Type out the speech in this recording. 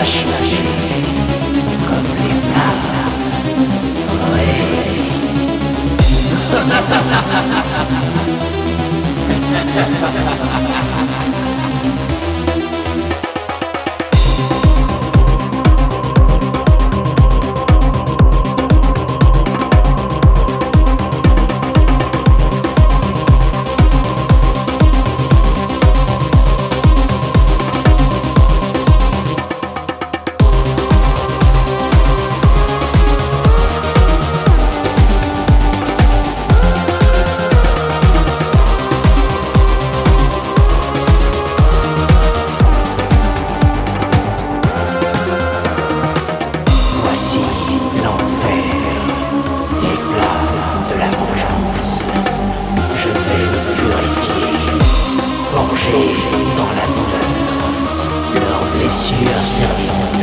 lâche comme les flammes. Voici Yeah. se.